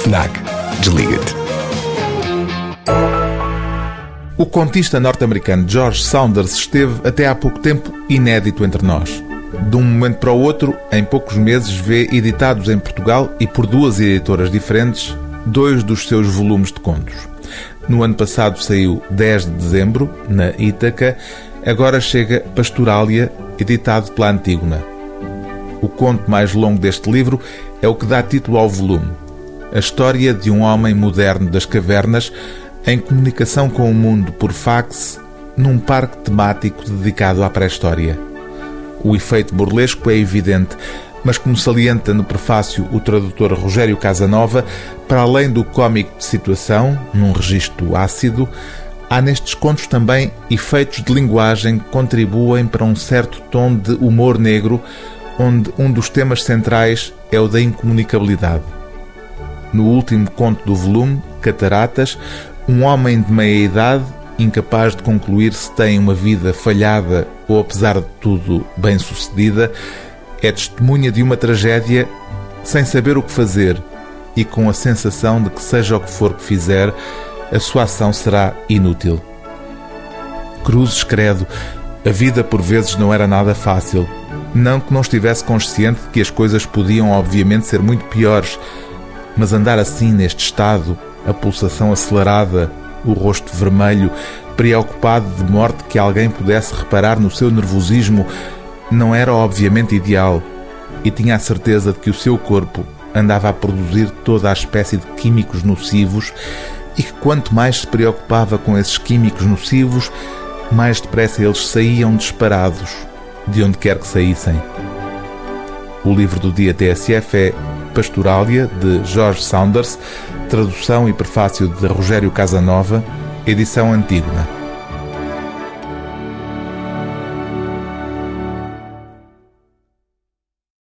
FNAC. Desliga-te. O contista norte-americano George Saunders esteve até há pouco tempo inédito entre nós. De um momento para o outro, em poucos meses, vê editados em Portugal e por duas editoras diferentes dois dos seus volumes de contos. No ano passado saiu 10 de dezembro, na Ítaca, agora chega Pastorália, editado pela Antígona. O conto mais longo deste livro é o que dá título ao volume. A história de um homem moderno das cavernas em comunicação com o mundo por fax num parque temático dedicado à pré-história. O efeito burlesco é evidente, mas como salienta no prefácio o tradutor Rogério Casanova, para além do cómico de situação, num registro ácido, há nestes contos também efeitos de linguagem que contribuem para um certo tom de humor negro, onde um dos temas centrais é o da incomunicabilidade. No último conto do volume, Cataratas, um homem de meia idade, incapaz de concluir se tem uma vida falhada ou, apesar de tudo, bem-sucedida, é testemunha de uma tragédia sem saber o que fazer e com a sensação de que, seja o que for que fizer, a sua ação será inútil. Cruzes, credo, a vida por vezes não era nada fácil. Não que não estivesse consciente de que as coisas podiam, obviamente, ser muito piores, mas andar assim neste estado, a pulsação acelerada, o rosto vermelho, preocupado de morte que alguém pudesse reparar no seu nervosismo, não era obviamente ideal e tinha a certeza de que o seu corpo andava a produzir toda a espécie de químicos nocivos e que quanto mais se preocupava com esses químicos nocivos, mais depressa eles saíam disparados, de onde quer que saíssem. O livro do dia TSF é Pastorália, de Jorge Saunders, tradução e prefácio de Rogério Casanova, edição Antígona.